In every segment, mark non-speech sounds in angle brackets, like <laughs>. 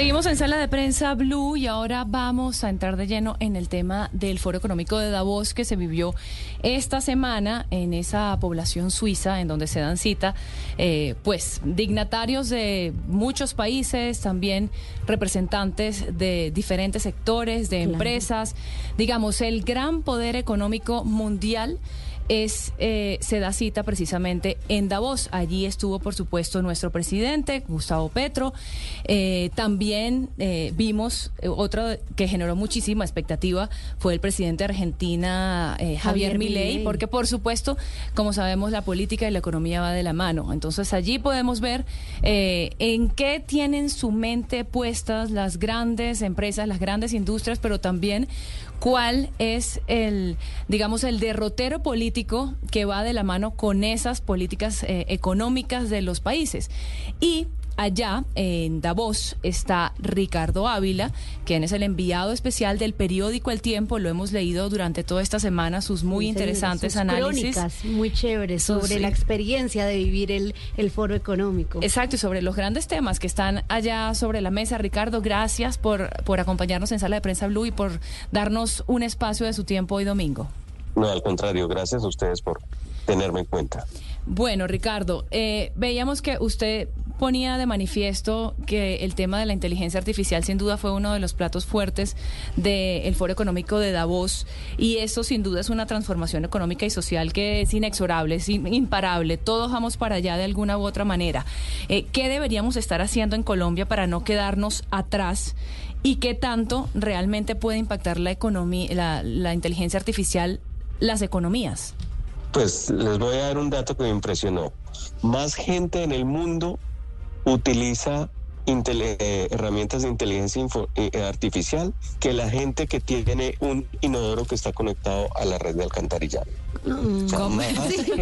Seguimos en sala de prensa Blue y ahora vamos a entrar de lleno en el tema del Foro Económico de Davos que se vivió esta semana en esa población suiza en donde se dan cita, eh, pues dignatarios de muchos países, también representantes de diferentes sectores, de empresas, digamos, el gran poder económico mundial es, eh, se da cita precisamente en Davos. Allí estuvo, por supuesto, nuestro presidente, Gustavo Petro. Eh, también eh, vimos otro que generó muchísima expectativa, fue el presidente de Argentina, Javier, Javier Milei, porque, por supuesto, como sabemos, la política y la economía va de la mano. Entonces, allí podemos ver en qué tienen su mente puestas las grandes empresas, las grandes industrias, pero también cuál es el, digamos, el derrotero político que va de la mano con esas políticas eh, económicas de los países. Y Allá, en Davos, está Ricardo Ávila, quien es el enviado especial del periódico El Tiempo. Lo hemos leído durante toda esta semana, sus muy interesantes análisis. Crónicas muy chéveres sobre la experiencia de vivir el, el foro económico. Exacto, y sobre los grandes temas que están allá sobre la mesa. Ricardo, gracias por, por acompañarnos en Sala de Prensa Blue y por darnos un espacio de su tiempo hoy domingo. No, al contrario, gracias a ustedes por tenerme en cuenta. Bueno, Ricardo, eh, veíamos que usted ponía de manifiesto que el tema de la inteligencia artificial sin duda fue uno de los platos fuertes del Foro Económico de Davos y eso sin duda es una transformación económica y social que es inexorable, es imparable. Todos vamos para allá de alguna u otra manera. Eh, ¿Qué deberíamos estar haciendo en Colombia para no quedarnos atrás? ¿Y qué tanto realmente puede impactar la economía, la, la inteligencia artificial, las economías? Pues les voy a dar un dato que me impresionó. Más gente en el mundo utiliza eh, herramientas de inteligencia eh, artificial que la gente que tiene un inodoro que está conectado a la red de alcantarillado. ¿Cómo,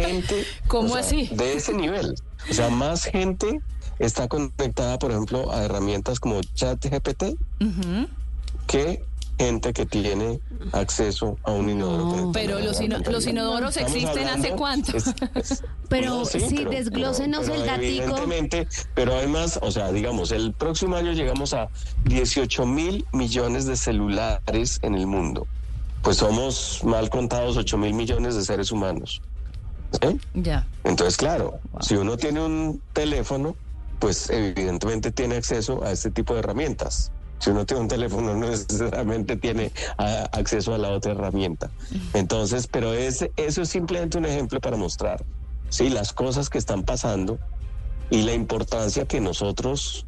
<laughs> ¿Cómo así? De ese nivel. O sea, más gente está conectada, por ejemplo, a herramientas como ChatGPT que gente que tiene acceso a un inodoro. pero los, inodoros existen hace cuánto. <laughs> pero sí, desglósenos el datico. Evidentemente, pero además, o sea, digamos, el próximo año llegamos a 18 mil millones de celulares en el mundo. Pues somos mal contados 8 mil millones de seres humanos. Ya. Entonces, claro, si uno tiene un teléfono, pues evidentemente tiene acceso a este tipo de herramientas. Si uno tiene un teléfono, no necesariamente tiene acceso a la otra herramienta. Entonces, pero ese, eso es simplemente un ejemplo para mostrar ¿sí? las cosas que están pasando y la importancia que nosotros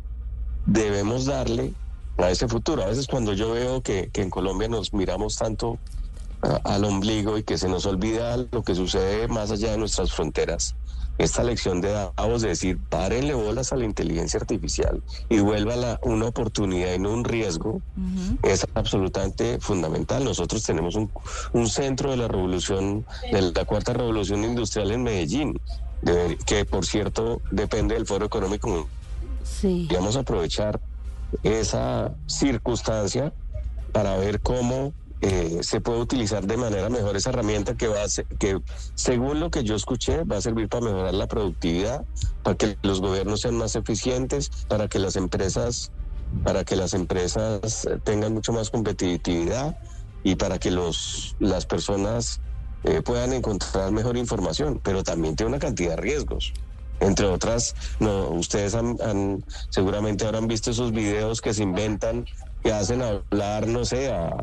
debemos darle a ese futuro. A veces cuando yo veo que, que en Colombia nos miramos tanto al ombligo y que se nos olvida lo que sucede más allá de nuestras fronteras, esta lección de Davos de decir, párenle bolas a la inteligencia artificial y vuélvala una oportunidad y no un riesgo, es absolutamente fundamental. Nosotros tenemos un, centro de la revolución, de la cuarta revolución industrial en Medellín, que por cierto depende del foro económico. Sí. Vamos a aprovechar esa circunstancia para ver cómo eh, se puede utilizar de manera mejor esa herramienta que va a ser, que según lo que yo escuché va a servir para mejorar la productividad, para que los gobiernos sean más eficientes, para que las empresas para que las empresas tengan mucho más competitividad y para que los las personas eh, puedan encontrar mejor información, pero también tiene una cantidad de riesgos. Entre otras, no, ustedes han, seguramente habrán visto esos videos que se inventan, que hacen hablar, no sé, a,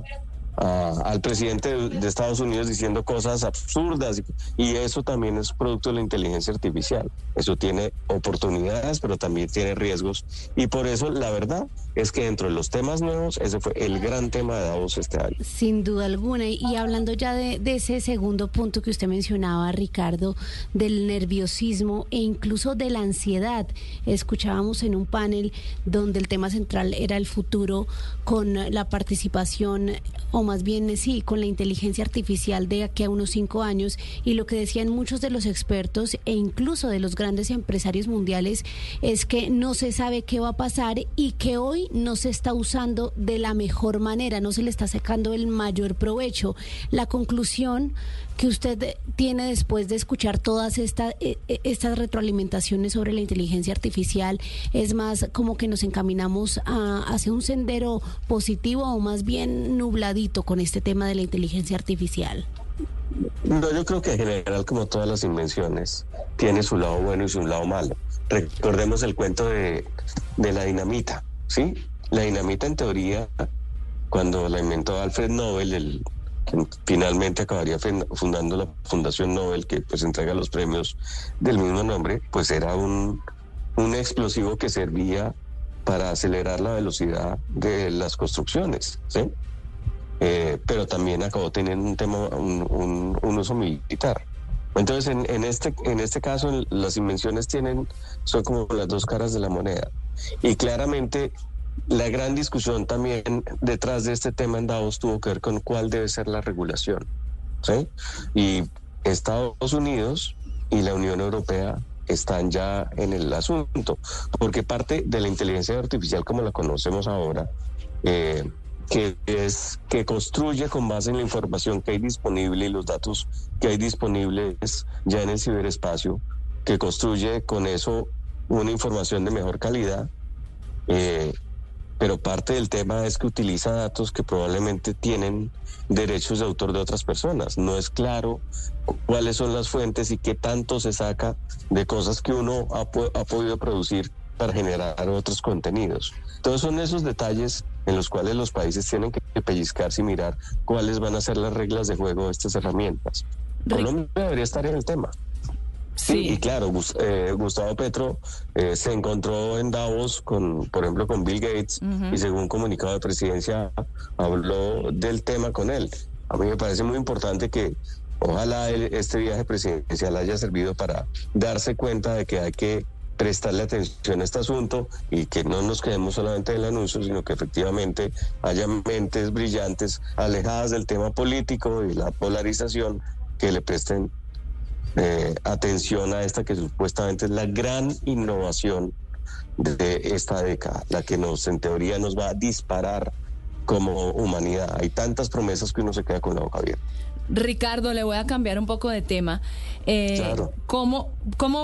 al presidente de, Estados Unidos diciendo cosas absurdas y, eso también es producto de la inteligencia artificial. Eso tiene oportunidades, pero también tiene riesgos y por eso la verdad es que dentro de los temas nuevos ese fue el gran tema de Davos este año. Sin duda alguna y hablando ya de, de ese segundo punto que usted mencionaba, Ricardo, del nerviosismo e incluso de la ansiedad. Escuchábamos en un panel donde el tema central era el futuro con la participación o más bien sí, con la inteligencia artificial de aquí a unos cinco años y lo que decían muchos de los expertos e incluso de los grandes empresarios mundiales es que no se sabe qué va a pasar y que hoy hoy no se está usando de la mejor manera, no se le está sacando el mayor provecho. La conclusión que usted tiene después de escuchar todas estas, eh, eh, estas retroalimentaciones sobre la inteligencia artificial es más como que nos encaminamos a, hacia un sendero positivo o más bien nubladito con este tema de la inteligencia artificial. No, yo creo que en general, como todas las invenciones, tiene su lado bueno y su lado malo. Recordemos el cuento de, de la dinamita, ¿sí? La dinamita en teoría, cuando la inventó Alfred Nobel, el, finalmente acabaría fundando la Fundación Nobel, que pues entrega los premios del mismo nombre, pues era un, un explosivo que servía para acelerar la velocidad de las construcciones, ¿sí? Eh, pero también acabó teniendo un tema, un, uso militar. Entonces, en, en, este, en este caso, las invenciones tienen, son como las dos caras de la moneda. Y claramente, la gran discusión también detrás de este tema en Davos tuvo que ver con cuál debe ser la regulación. ¿sí? Y Estados Unidos y la Unión Europea están ya en el asunto, porque parte de la inteligencia artificial como la conocemos ahora, eh, que es que construye con base en la información que hay disponible y los datos que hay disponibles ya en el ciberespacio, que construye con eso una información de mejor calidad. Eh, pero parte del tema es que utiliza datos que probablemente tienen derechos de autor de otras personas. No es claro cuáles son las fuentes y qué tanto se saca de cosas que uno ha, ha podido producir para generar otros contenidos. Todos son esos detalles en los cuales los países tienen que pellizcarse y mirar cuáles van a ser las reglas de juego de estas herramientas. Colombia debería estar en el tema. Sí. y claro, eh, Gustavo Petro eh, se encontró en Davos con, por ejemplo, con Bill Gates y según un comunicado de presidencia habló del tema con él. A mí me parece muy importante que ojalá este viaje presidencial haya servido para darse cuenta de que hay que prestarle atención a este asunto y que no nos quedemos solamente en el anuncio, sino que efectivamente haya mentes brillantes alejadas del tema político y la polarización que le presten eh, atención a esta que supuestamente es la gran innovación de esta década, la que nos en teoría nos va a disparar como humanidad. Hay tantas promesas que uno se queda con la boca abierta. Ricardo, le voy a cambiar un poco de tema. Eh, ¿cómo,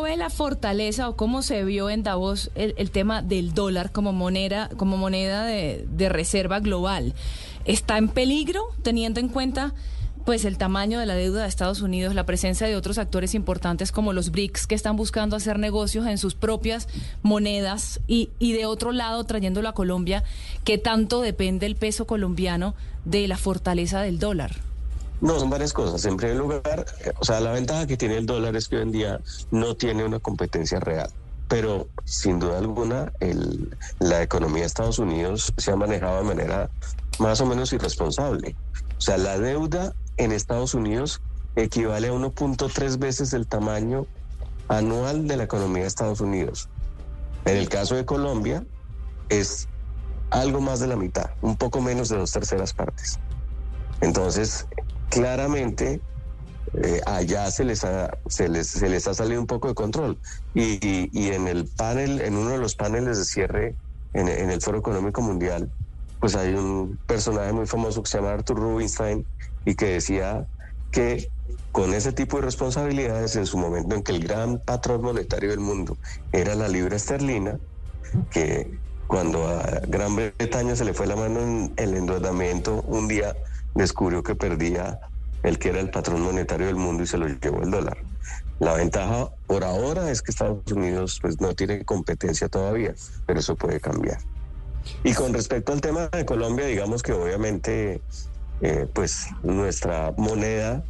ve la fortaleza o cómo se vio en Davos el, tema del dólar como moneda, como moneda de, de, reserva global? ¿Está en peligro teniendo en cuenta pues el tamaño de la deuda de Estados Unidos, la presencia de otros actores importantes como los BRICS que están buscando hacer negocios en sus propias monedas y, y de otro lado trayéndolo a Colombia, que tanto depende el peso colombiano de la fortaleza del dólar? No, son varias cosas. En primer lugar, eh, o sea, la ventaja que tiene el dólar es que hoy en día no tiene una competencia real. Pero sin duda alguna, el, la economía de Estados Unidos se ha manejado de manera más o menos irresponsable. O sea, la deuda en Estados Unidos equivale a 1.3 veces el tamaño anual de la economía de Estados Unidos. En el caso de Colombia, es algo más de la mitad, un poco menos de dos terceras partes. Entonces, claramente eh, allá se les, ha, se, les, se les ha salido un poco de control. Y, y, en el panel, en uno de los paneles de cierre en, en, el Foro Económico Mundial, pues hay un personaje muy famoso que se llama Arthur Rubinstein y que decía que con ese tipo de responsabilidades, en su momento en que el gran patrón monetario del mundo era la libra esterlina, que cuando a Gran Bretaña se le fue la mano en el endeudamiento, un día descubrió que perdía el que era el patrón monetario del mundo y se lo llevó el dólar. La ventaja por ahora es que Estados Unidos pues no tiene competencia todavía, pero eso puede cambiar. Y con respecto al tema de Colombia, digamos que obviamente eh, pues nuestra moneda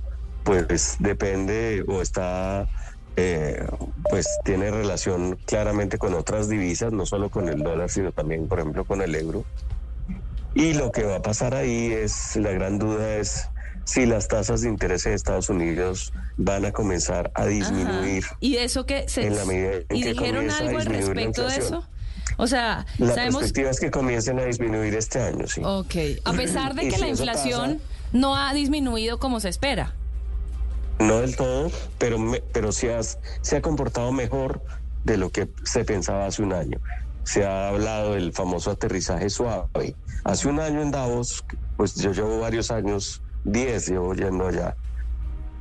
pues depende o está eh, pues tiene relación claramente con otras divisas, no solo con el dólar, sino también, por ejemplo, con el euro. Y lo que va a pasar ahí es, la gran duda es si las tasas de interés en Estados Unidos van a comenzar a disminuir. ¿Y eso que se en la medida ¿Y dijeron algo al respecto de eso? O sea, la sabemos... perspectiva es que comiencen a disminuir este año, sí. Ok. A <clears throat> pesar de que la inflación no ha disminuido como se espera. No del todo, pero, pero sí, se ha comportado mejor de lo que se pensaba hace un año. se ha hablado del famoso aterrizaje suave. Hace un año en Davos, pues yo llevo varios años, 10 llevo yendo allá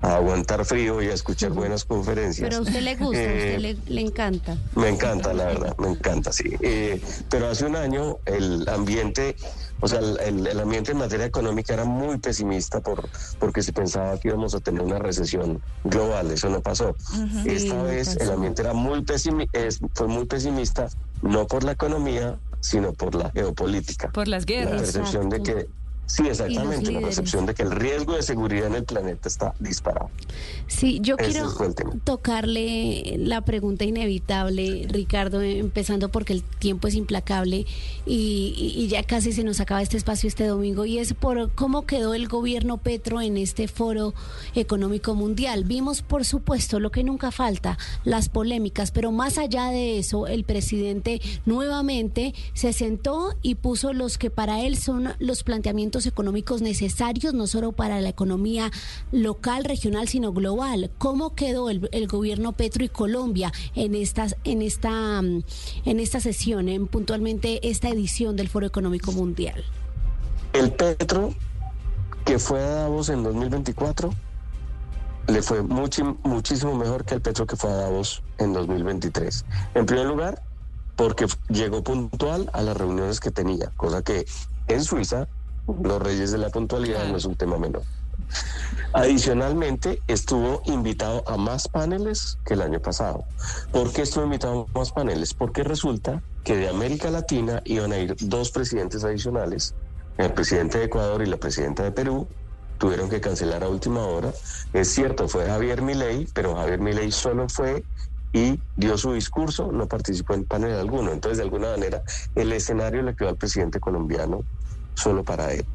a aguantar frío y a escuchar buenas conferencias. Pero a usted le gusta, a usted eh, le, encanta. Me encanta, la verdad, me encanta, sí. Eh, pero hace un año el ambiente, o sea, el, ambiente en materia económica era muy pesimista por, porque se pensaba que íbamos a tener una recesión global, eso no pasó. Esta vez el ambiente era muy pesimista, fue muy pesimista, no por la economía, sino por la geopolítica. Por las guerras. La percepción de que Sí, exactamente, la percepción de que el riesgo de seguridad en el planeta está disparado. Sí, yo quiero tocarle la pregunta inevitable, Ricardo, empezando porque el tiempo es implacable y, ya casi se nos acaba este espacio este domingo, y es por cómo quedó el gobierno Petro en este foro económico mundial. Vimos, por supuesto, lo que nunca falta, las polémicas, pero más allá de eso, el presidente nuevamente se sentó y puso los que para él son los planteamientos económicos necesarios, no solo para la economía local, regional, sino global. ¿Cómo quedó el, gobierno Petro y Colombia en, estas, en, esta, mm, en esta sesión, en puntualmente esta edición del Foro Económico Mundial? El Petro que fue a Davos en 2024 le fue muchísimo mejor que el Petro que fue a Davos en 2023. En primer lugar, porque llegó puntual a las reuniones que tenía, cosa que en Suiza los reyes de la puntualidad no es un tema menor. Adicionalmente, estuvo invitado a más paneles que el año pasado. ¿Por qué estuvo invitado a más paneles? Porque resulta que de América Latina iban a ir dos presidentes adicionales, el presidente de Ecuador y la presidenta de Perú, tuvieron que cancelar a última hora. Es cierto, fue Javier Milei, pero Javier Milei solo fue y dio su discurso, no participó en panel alguno. Entonces, de alguna manera, el escenario le quedó al presidente colombiano solo para él.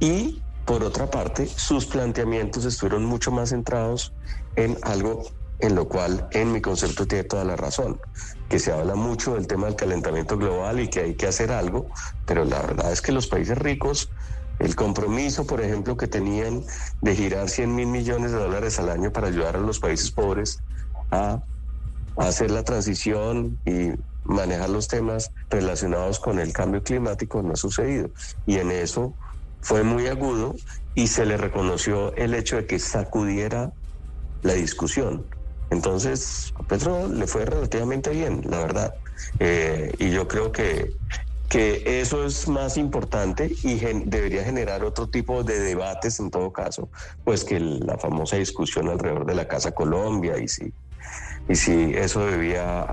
Y por otra parte, sus planteamientos estuvieron mucho más centrados en algo en lo cual en mi concepto tiene toda la razón, que se habla mucho del tema del calentamiento global y que hay que hacer algo, pero la verdad es que los países ricos, el compromiso, por ejemplo, que tenían de girar 100 mil millones de dólares al año para ayudar a los países pobres a, hacer la transición y manejar los temas relacionados con el cambio climático no ha sucedido. Y en eso fue muy agudo y se le reconoció el hecho de que sacudiera la discusión. Entonces, a Petro le fue relativamente bien, la verdad. Eh, y yo creo que, que eso es más importante y debería generar otro tipo de debates en todo caso, pues que la famosa discusión alrededor de la Casa Colombia y si y si eso debía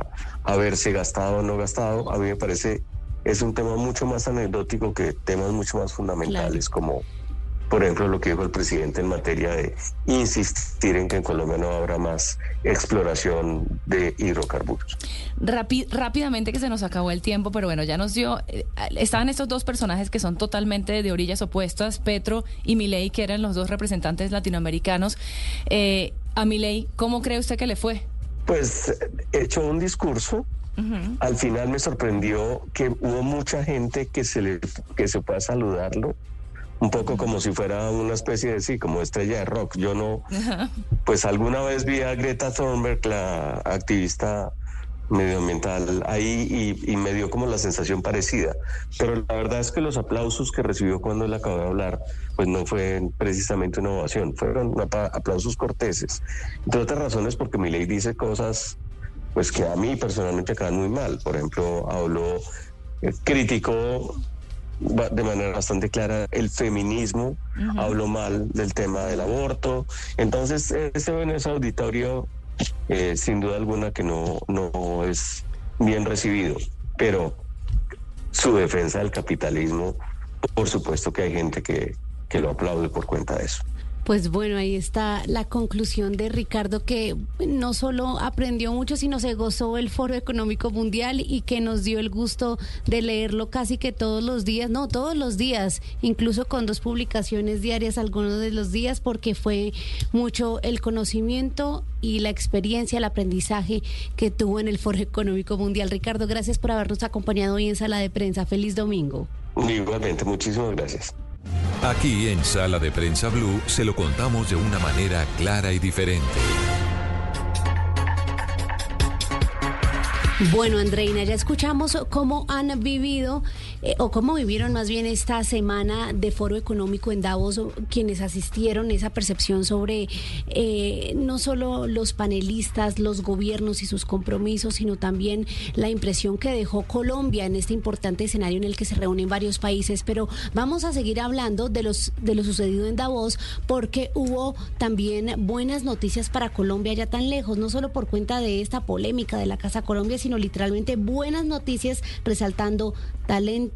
haberse gastado o no gastado, a mí me parece es un tema mucho más anecdótico que temas mucho más fundamentales como por ejemplo, lo que dijo el presidente en materia de insistir en que en Colombia no habrá más exploración de hidrocarburos. rápidamente que se nos acabó el tiempo, pero bueno, ya nos dio, eh, estaban estos dos personajes que son totalmente de orillas opuestas, Petro y Milei, que eran los dos representantes latinoamericanos. Eh, a Milei, ¿cómo cree usted que le fue? Pues hecho un discurso. Al final me sorprendió que hubo mucha gente que se le que se pueda saludarlo, un poco como si fuera una especie de sí, como estrella de rock. Yo no, pues alguna vez vi a Greta Thunberg, la activista medioambiental ahí y, me dio como la sensación parecida. Pero la verdad es que los aplausos que recibió cuando él acabó de hablar, pues no fue precisamente una ovación, fueron aplausos corteses. Entre otras razones porque mi ley dice cosas pues que a mí personalmente quedan muy mal. Por ejemplo, habló, eh, criticó de manera bastante clara el feminismo, habló mal del tema del aborto. Entonces, ese en ese auditorio eh, sin duda alguna que no, no es bien recibido, pero su defensa del capitalismo, por supuesto que hay gente que, que lo aplaude por cuenta de eso. Pues bueno, ahí está la conclusión de Ricardo que no solo aprendió mucho, sino se gozó el Foro Económico Mundial y que nos dio el gusto de leerlo casi que todos los días, no, todos los días, incluso con dos publicaciones diarias algunos de los días, porque fue mucho el conocimiento y la experiencia, el aprendizaje que tuvo en el Foro Económico Mundial. Ricardo, gracias por habernos acompañado hoy en Sala de Prensa. Feliz domingo. Igualmente, muchísimas gracias. Aquí en Sala de Prensa Blue se lo contamos de una manera clara y diferente. Bueno, Andreina, ya escuchamos cómo han vivido eh, o cómo vivieron más bien esta semana de foro económico en Davos quienes asistieron, esa percepción sobre eh, no solo los panelistas, los gobiernos y sus compromisos, sino también la impresión que dejó Colombia en este importante escenario en el que se reúnen varios países. Pero vamos a seguir hablando de, los, de lo sucedido en Davos porque hubo también buenas noticias para Colombia ya tan lejos, no solo por cuenta de esta polémica de la Casa Colombia, sino literalmente buenas noticias resaltando talento,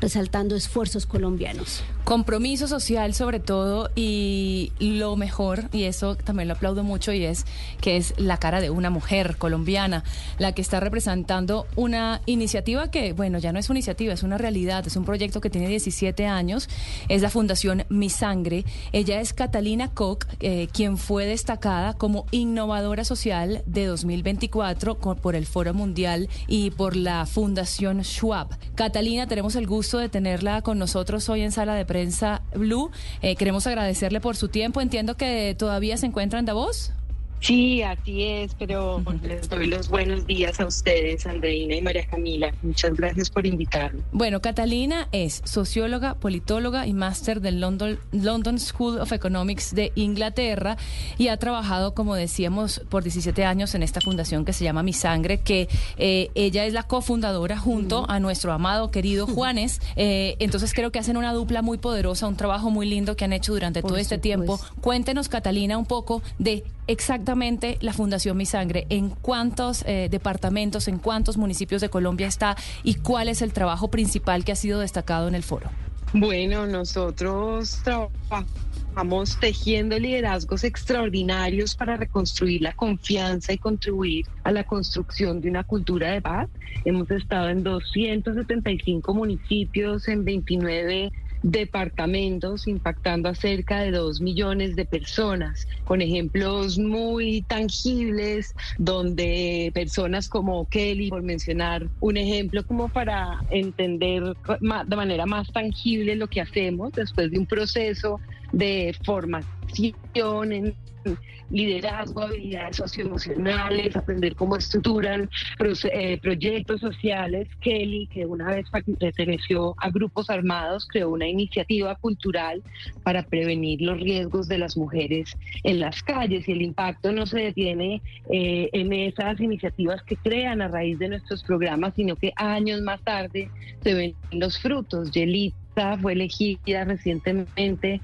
resaltando esfuerzos colombianos. Compromiso social sobre todo y lo mejor, y eso también lo aplaudo mucho, y es que es la cara de una mujer colombiana, la que está representando una iniciativa que, bueno, ya no es una iniciativa, es una realidad, es un proyecto que tiene 17 años, es la Fundación Mi Sangre. Ella es Catalina Koch, eh, quien fue destacada como innovadora social de 2024 por el Foro Mundial y por la Fundación Schwab. Catalina, tenemos el gusto de tenerla con nosotros hoy en Sala de Prensa Blue. Eh, queremos agradecerle por su tiempo. Entiendo que todavía se encuentra en Davos. Sí, así es, pero les doy los buenos días a ustedes, Andreina y María Camila. Muchas gracias por invitarme. Bueno, Catalina es socióloga, politóloga y máster del London, London School of Economics de Inglaterra y ha trabajado, como decíamos, por 17 años en esta fundación que se llama Mi Sangre, que eh, ella es la cofundadora junto a nuestro amado, querido Juanes. Eh, entonces creo que hacen una dupla muy poderosa, un trabajo muy lindo que han hecho durante todo este tiempo. Cuéntenos, Catalina, un poco de exactamente la Fundación Mi Sangre, en cuántos eh, departamentos, en cuántos municipios de Colombia está y cuál es el trabajo principal que ha sido destacado en el foro. Bueno, nosotros trabajamos tejiendo liderazgos extraordinarios para reconstruir la confianza y contribuir a la construcción de una cultura de paz. Hemos estado en 275 municipios, en 29 departamentos impactando a cerca de dos millones de personas, con ejemplos muy tangibles donde personas como Kelly, por mencionar un ejemplo como para entender de manera más tangible lo que hacemos después de un proceso de formación en liderazgo, habilidades socioemocionales, aprender cómo estructuran eh, proyectos sociales. Kelly, que una vez perteneció a grupos armados, creó una iniciativa cultural para prevenir los riesgos de las mujeres en las calles y el impacto no se detiene eh, en esas iniciativas que crean a raíz de nuestros programas, sino que años más tarde se ven los frutos. Yelita fue elegida recientemente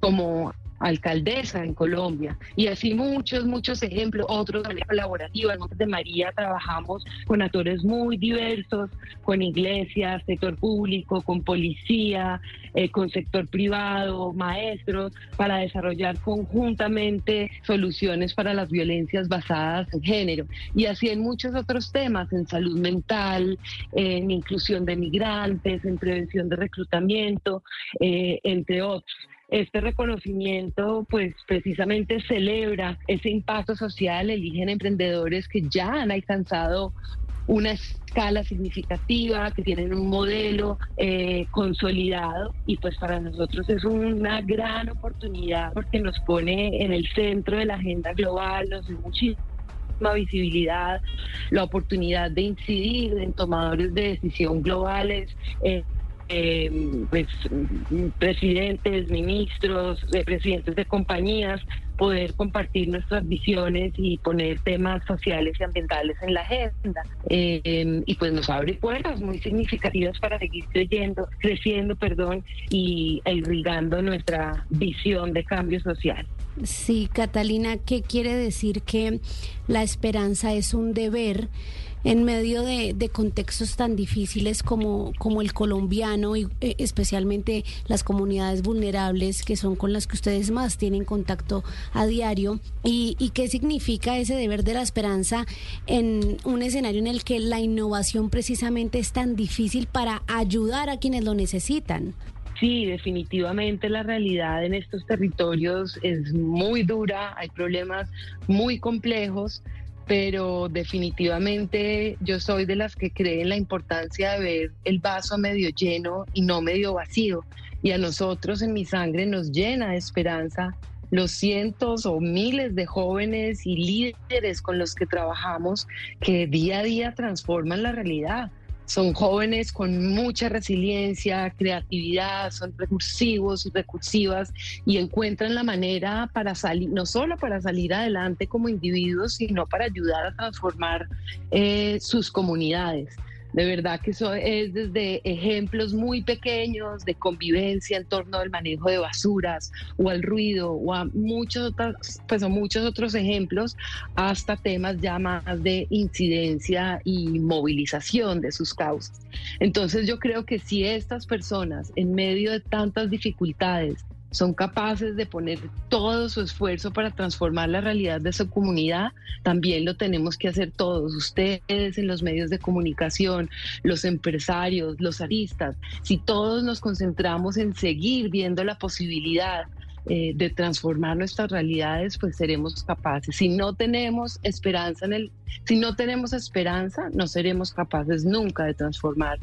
como alcaldesa en Colombia. Y así muchos, muchos ejemplos, otros de colaborativa. En de María trabajamos con actores muy diversos, con iglesias, sector público, con policía, eh, con sector privado, maestros, para desarrollar conjuntamente soluciones para las violencias basadas en género. Y así en muchos otros temas, en salud mental, en inclusión de migrantes, en prevención de reclutamiento, eh, entre otros. Este reconocimiento, pues precisamente celebra ese impacto social, eligen emprendedores que ya han alcanzado una escala significativa, que tienen un modelo eh, consolidado y pues para nosotros es una gran oportunidad porque nos pone en el centro de la agenda global, nos da muchísima visibilidad, la oportunidad de incidir en tomadores de decisión globales. Eh, eh, pues, presidentes, ministros, eh, presidentes de compañías, poder compartir nuestras visiones y poner temas sociales y ambientales en la agenda. Eh, y pues nos abre puertas muy significativas para seguir creyendo, creciendo perdón, y irrigando nuestra visión de cambio social. Sí, Catalina, ¿qué quiere decir que la esperanza es un deber? En medio de, contextos tan difíciles como, como el colombiano y eh, especialmente las comunidades vulnerables que son con las que ustedes más tienen contacto a diario y, y qué significa ese deber de la esperanza en un escenario en el que la innovación precisamente es tan difícil para ayudar a quienes lo necesitan. Sí, definitivamente la realidad en estos territorios es muy dura, hay problemas muy complejos, pero definitivamente yo soy de las que creen la importancia de ver el vaso medio lleno y no medio vacío. Y a nosotros en mi sangre nos llena de esperanza los cientos o miles de jóvenes y líderes con los que trabajamos que día a día transforman la realidad. Son jóvenes con mucha resiliencia, creatividad, son recursivos y recursivas y encuentran la manera para salir, no solo para salir adelante como individuos, sino para ayudar a transformar eh, sus comunidades. De verdad que eso es desde ejemplos muy pequeños de convivencia en torno al manejo de basuras o al ruido o a muchos otros, pues muchos otros ejemplos hasta temas ya más de incidencia y movilización de sus causas. Entonces yo creo que si estas personas en medio de tantas dificultades son capaces de poner todo su esfuerzo para transformar la realidad de su comunidad, también lo tenemos que hacer todos, ustedes en los medios de comunicación, los empresarios, los aristas, si todos nos concentramos en seguir viendo la posibilidad eh, de transformar nuestras realidades, pues seremos capaces. Si no tenemos esperanza en el, si no tenemos esperanza, no seremos capaces nunca de transformar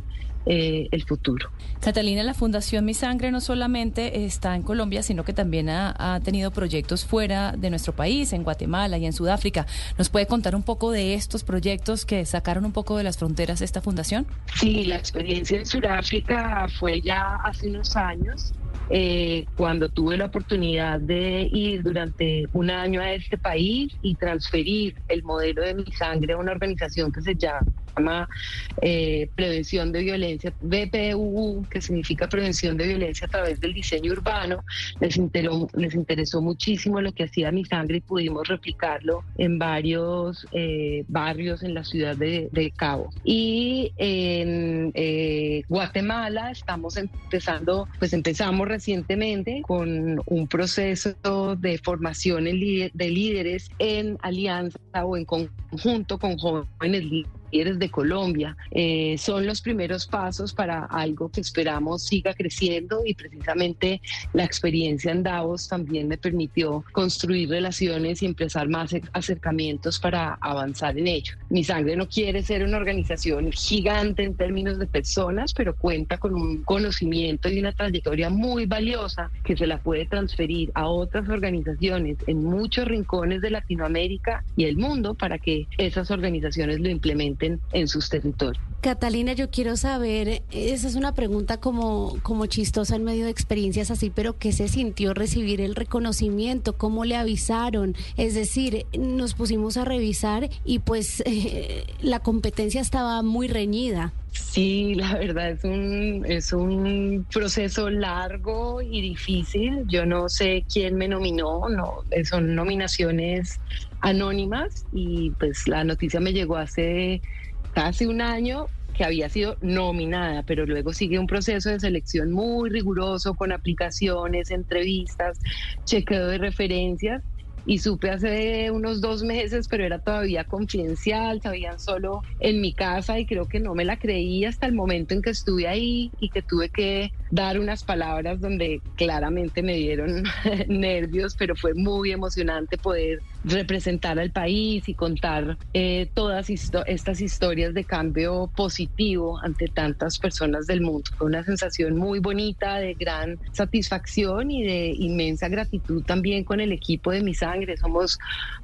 eh, el futuro. Catalina, la Fundación Mi Sangre no solamente está en Colombia, sino que también ha, tenido proyectos fuera de nuestro país, en Guatemala y en Sudáfrica. ¿Nos puede contar un poco de estos proyectos que sacaron un poco de las fronteras de esta fundación? Sí, la experiencia en Sudáfrica fue ya hace unos años. Eh, cuando tuve la oportunidad de ir durante un año a este país y transferir el modelo de mi sangre a una organización que se llama eh, Prevención de Violencia, BPUU, que significa Prevención de Violencia a través del diseño urbano. Les, les interesó muchísimo lo que hacía mi sangre y pudimos replicarlo en varios eh, barrios en la ciudad de, Cabo. Y en eh, Guatemala estamos empezando, pues empezamos recientemente con un proceso de formación de líderes en alianza o en conjunto con jóvenes líderes de Colombia. Eh, son los primeros pasos para algo que esperamos siga creciendo y precisamente la experiencia en Davos también me permitió construir relaciones y empezar más acercamientos para avanzar en ello. Mi sangre no quiere ser una organización gigante en términos de personas, pero cuenta con un conocimiento y una trayectoria muy valiosa que se la puede transferir a otras organizaciones en muchos rincones de Latinoamérica y el mundo para que esas organizaciones lo implementen en sus territorios. Catalina, yo quiero saber, esa es una pregunta como, como chistosa en medio de experiencias así, pero ¿qué se sintió recibir el reconocimiento? ¿Cómo le avisaron? Es decir, nos pusimos a revisar y pues <laughs> la competencia estaba muy reñida. Sí, la verdad es un, es un proceso largo y difícil. Yo no sé quién me nominó, no, son nominaciones anónimas y pues la noticia me llegó hace casi un año que había sido nominada, pero luego sigue un proceso de selección muy riguroso con aplicaciones, entrevistas, chequeo de referencias y supe hace unos dos meses, pero era todavía confidencial, sabían solo en mi casa y creo que no me la creí hasta el momento en que estuve ahí y que tuve que dar unas palabras donde claramente me dieron <laughs> nervios, pero fue muy emocionante poder representar al país y contar eh, todas estas historias de cambio positivo ante tantas personas del mundo. Fue una sensación muy bonita, de gran satisfacción y de inmensa gratitud también con el equipo de Mi Sangre. Somos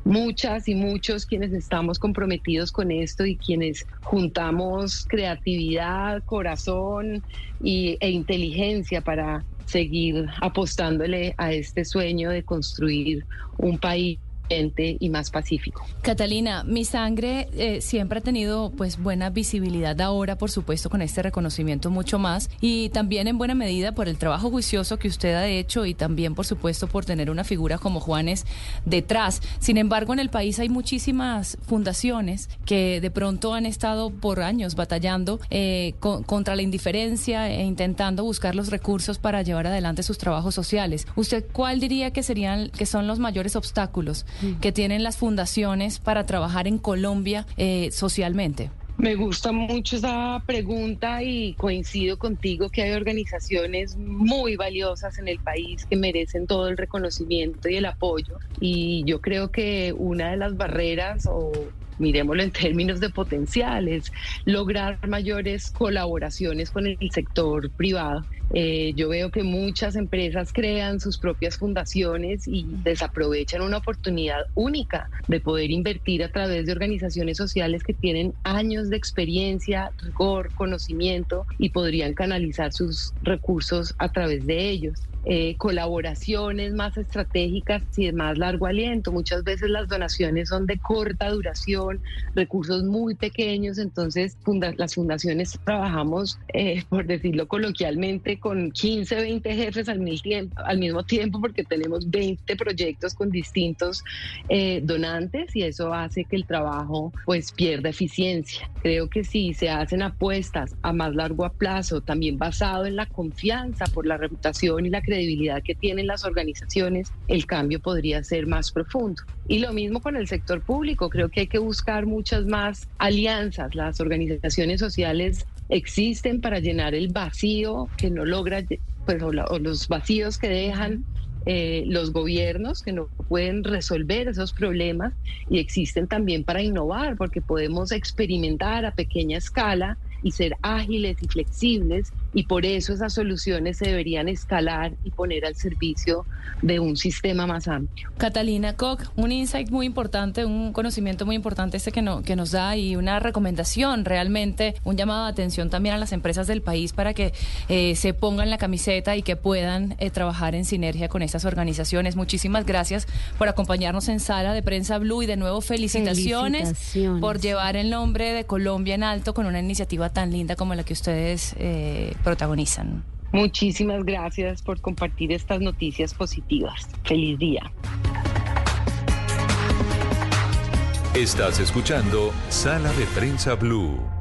muchas y muchos quienes estamos comprometidos con esto y quienes juntamos creatividad, corazón y, e inteligencia para seguir apostándole a este sueño de construir un país y más pacífico. Catalina, mi sangre eh, siempre ha tenido pues buena visibilidad ahora, por supuesto, con este reconocimiento mucho más y también en buena medida por el trabajo juicioso que usted ha hecho y también, por supuesto, por tener una figura como Juanes detrás. Sin embargo, en el país hay muchísimas fundaciones que de pronto han estado por años batallando eh, contra la indiferencia e intentando buscar los recursos para llevar adelante sus trabajos sociales. ¿Usted cuál diría que serían que son los mayores obstáculos que tienen las fundaciones para trabajar en Colombia eh, socialmente? Me gusta mucho esa pregunta y coincido contigo que hay organizaciones muy valiosas en el país que merecen todo el reconocimiento y el apoyo. Y yo creo que una de las barreras o miremoslo en términos de potenciales, lograr mayores colaboraciones con el sector privado Eh, yo veo que muchas empresas crean sus propias fundaciones y desaprovechan una oportunidad única de poder invertir a través de organizaciones sociales que tienen años de experiencia, rigor, conocimiento y podrían canalizar sus recursos a través de ellos. Eh, colaboraciones más estratégicas y de más largo aliento. Muchas veces las donaciones son de corta duración, recursos muy pequeños, entonces las fundaciones trabajamos, eh, <laughs> por decirlo coloquialmente, con 15, 20 jefes al, tiempo, al mismo tiempo porque tenemos 20 proyectos con distintos eh, donantes y eso hace que el trabajo pues pierda eficiencia. Creo que si se hacen apuestas a más largo plazo, también basado en la confianza por la reputación y la credibilidad que tienen las organizaciones, el cambio podría ser más profundo. Y lo mismo con el sector público, creo que hay que buscar muchas más alianzas. Las organizaciones sociales existen para llenar el vacío que no logra, pues, o, los vacíos que dejan eh, los gobiernos que no pueden resolver esos problemas y existen también para innovar porque podemos experimentar a pequeña escala y ser ágiles y flexibles y por eso esas soluciones se deberían escalar y poner al servicio de un sistema más amplio. Catalina Koch, un insight muy importante, un conocimiento muy importante este que, no, que nos da y una recomendación realmente, un llamado de atención también a las empresas del país para que eh, se pongan la camiseta y que puedan eh, trabajar en sinergia con estas organizaciones. Muchísimas gracias por acompañarnos en Sala de Prensa Blue y de nuevo felicitaciones, por llevar el nombre de Colombia en alto con una iniciativa tan linda como la que ustedes eh, protagonizan. Muchísimas gracias por compartir estas noticias positivas. Feliz día. Estás escuchando Sala de Prensa Blue.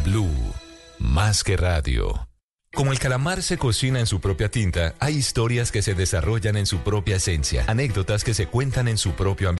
Blue, más que radio. Como el calamar se cocina en su propia tinta, hay historias que se desarrollan en su propia esencia, anécdotas que se cuentan en su propio ambiente.